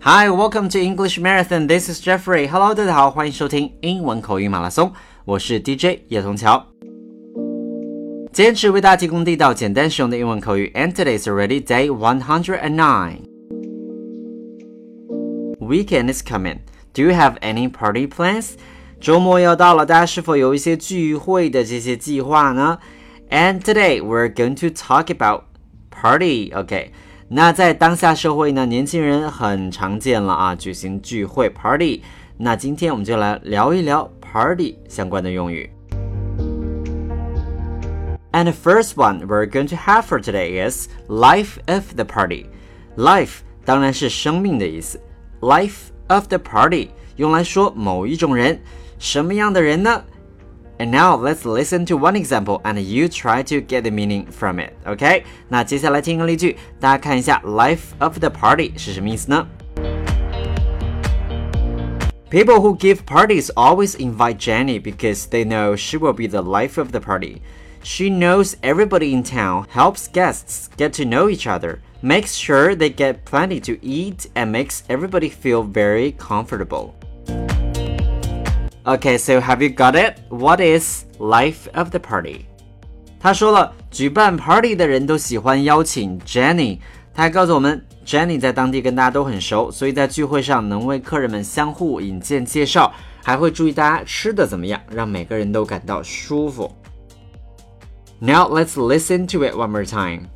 Hi, welcome to English Marathon. This is Jeffrey. Hello，大家好，欢迎收听英文口语马拉松。我是 DJ 叶童桥。坚持为大家提供地道、简单实用的英文口语。And today is already day one hundred and nine. Weekend is coming. Do you have any party plans? 周末要到了，大家是否有一些聚会的这些计划呢？And today we're going to talk about party. OK， 那在当下社会呢，年轻人很常见了啊，举行聚会 party。那今天我们就来聊一聊 party 相关的用语。And the first one we're going to have for today is life of the party. Life 当然是生命的意思，life of the party 用来说某一种人。什么样的人呢 ？And now let's listen to one example and you try to get the meaning from it. OK？那接下来听个例句，大家看一下 life of the party 是什么意思呢？People who give parties always invite Jenny because they know she will be the life of the party. She knows everybody in town, helps guests get to know each other, makes sure they get plenty to eat, and makes everybody feel very comfortable. Okay, so have you got it? What is life of the party? 他说了，举办 party 的人都喜欢邀请 Jenny。他还告诉我们，Jenny 在当地跟大家都很熟，所以在聚会上能为客人们相互引荐介绍，还会注意大家吃的怎么样，让每个人都感到舒服。Now let's listen to it one more time.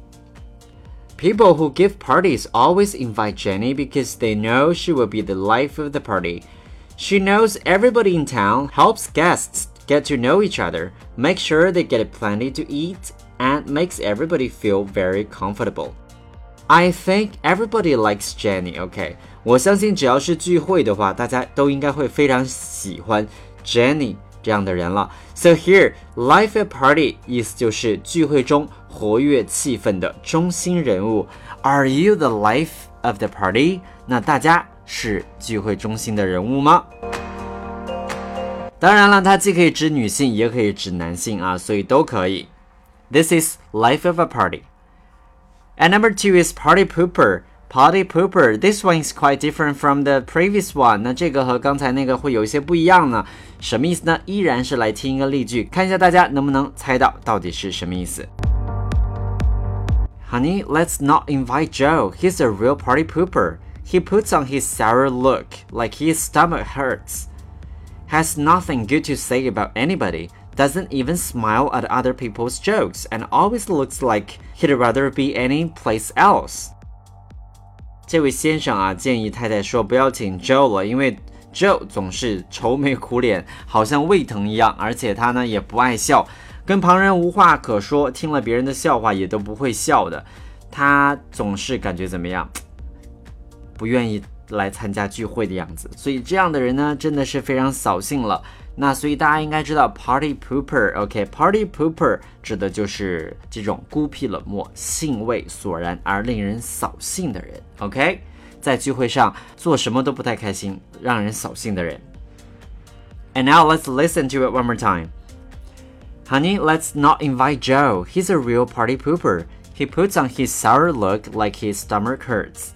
People who give parties always invite Jenny because they know she will be the life of the party. She knows everybody in town, helps guests get to know each other, makes sure they get plenty to eat, and makes everybody feel very comfortable. I think everybody likes Jenny. OK，我相信只要是聚会的话，大家都应该会非常喜欢 Jenny 这样的人了。So here, life at party 意思就是聚会中活跃气氛的中心人物。Are you the life of the party？那大家 是聚会中心的人物吗？当然了，它既可以指女性，也可以指男性啊，所以都可以。This is life of a party. And number two is party pooper. Party pooper. This one is quite different from the previous one. 那这个和刚才那个会有一些不一样呢？什么意思呢？依然是来听一个例句，看一下大家能不能猜到到底是什么意思。Honey, let's not invite Joe. He's a real party pooper. He puts on his sour look like his stomach hurts. Has nothing good to say about anybody. Doesn't even smile at other people's jokes and always looks like he'd rather be any place else. 这位先生啊，建议太太说不要请 Joe 了，因为 Joe 总是愁眉苦脸，好像胃疼一样，而且他呢也不爱笑，跟旁人无话可说，听了别人的笑话也都不会笑的。他总是感觉怎么样？ 不愿意来参加聚会的样子，所以这样的人呢，真的是非常扫兴了。那所以大家应该知道 party pooper，OK，party pooper 指的就是这种孤僻冷漠、兴味索然而令人扫兴的人，OK，在聚会上做什么都不太开心，让人扫兴的人。And now let's listen to it one more time. Honey, let's not invite Joe. He's a real party pooper. He puts on his sour look like his stomach hurts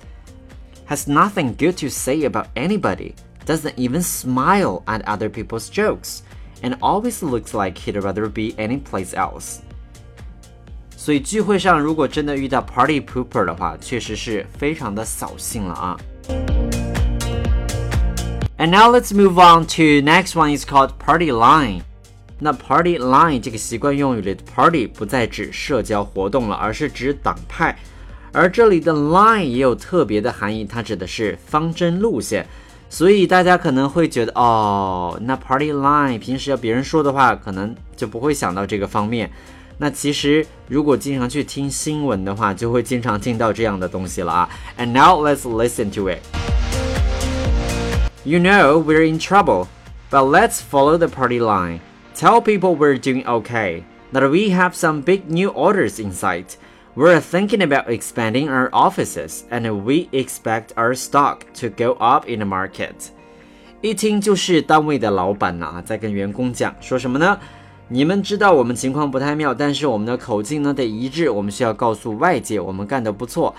has nothing good to say about anybody, doesn't even smile at other people's jokes, and always looks like he'd rather be anyplace else. 所以聚会上如果真的遇到 party pooper 的话，确实是非常的扫兴了啊。And now let's move on to next one is called party line. 那 party line 这个习惯用语里的 party 不再指社交活动了，而是指党派。 而这里的 line 也有特别的含义，它指的是方针路线。所以大家可能会觉得，哦，那 party line 平时要别人说的话，可能就不会想到这个方面。那其实如果经常去听新闻的话，就会经常听到这样的东西了啊。And now let's listen to it. You know we're in trouble, but let's follow the party line. Tell people we're doing okay, that we have some big new orders in sight. We're thinking about expanding our offices, and we expect our stock to go up in the market. 一听就是单位的老板呐、在跟员工讲说什么呢？你们知道我们情况不太妙，但是我们的口径呢得一致，我们需要告诉外界我们干得不错。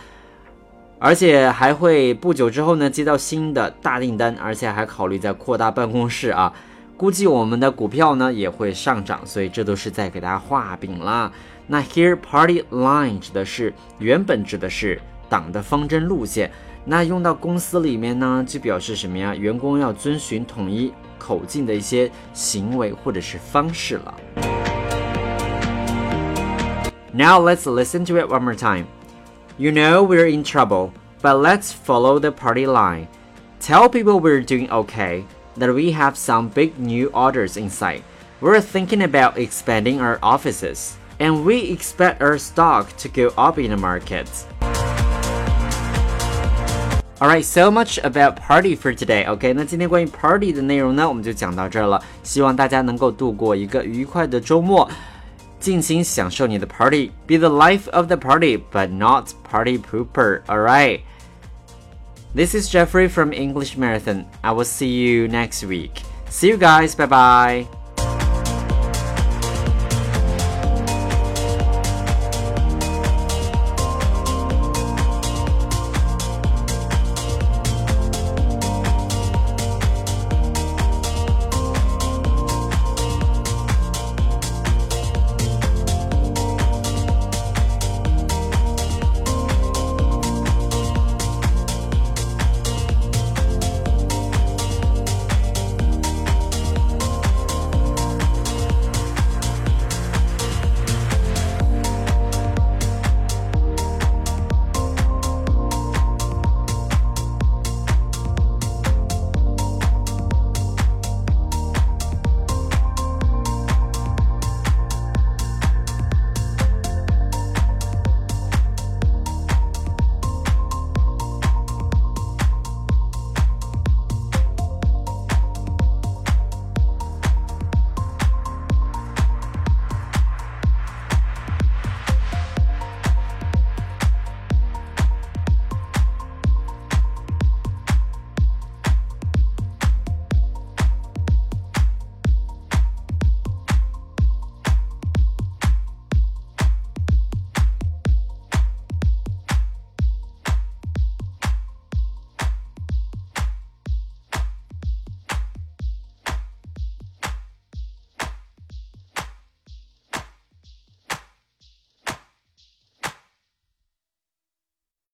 而且还会不久之后呢接到新的大订单，而且还考虑在扩大办公室啊。估计我们的股票呢也会上涨，所以这都是在给大家画饼啦。那 here party line 指的是原本指的是党的方针路线，那用到公司里面呢就表示什么呀？员工要遵循统一口径的一些行为或者是方式了。Now let's listen to it one more time. You know we're in trouble, but let's follow the party line. Tell people we're doing okay that we have some big new orders in sight. We're thinking about expanding our offices, and we expect our stock to go up in the market. Alright, so much about party for today. OK，那今天关于 party 的内容呢，我们就讲到这儿了。希望大家能够度过一个愉快的周末，尽情享受你的 party. Be the life of the party, but not party pooper. Alright. This is Jeffrey from English Marathon. I will see you next week. See you guys. Bye bye.